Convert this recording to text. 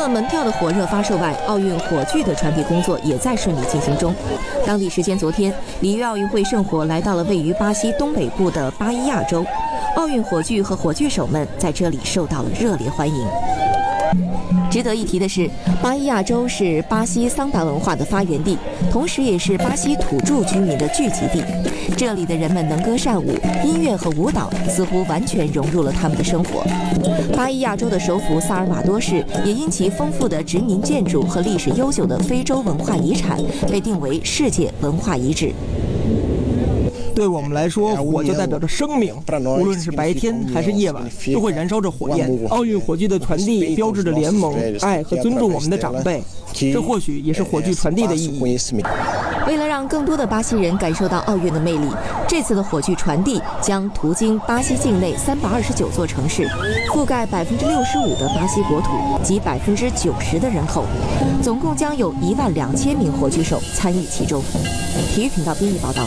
除了门票的火热发售外，奥运火炬的传递工作也在顺利进行中。当地时间昨天，里约奥运会圣火来到了位于巴西东北部的巴伊亚州，奥运火炬和火炬手们在这里受到了热烈欢迎。值得一提的是，巴伊亚州是巴西桑达文化的发源地，同时也是巴西土著居民的聚集地。这里的人们能歌善舞，音乐和舞蹈似乎完全融入了他们的生活。巴伊亚州的首府萨尔瓦多市也因其丰富的殖民建筑和历史悠久的非洲文化遗产，被定为世界文化遗址。对我们来说，火就代表着生命，无论是白天还是夜晚，都会燃烧着火焰。奥运火炬的传递标志着联盟、爱和尊重我们的长辈，这或许也是火炬传递的意义。为了让更多的巴西人感受到奥运的魅力，这次的火炬传递将途经巴西境内三百二十九座城市，覆盖百分之六十五的巴西国土及百分之九十的人口，总共将有一万两千名火炬手参与其中。体育频道编译报道。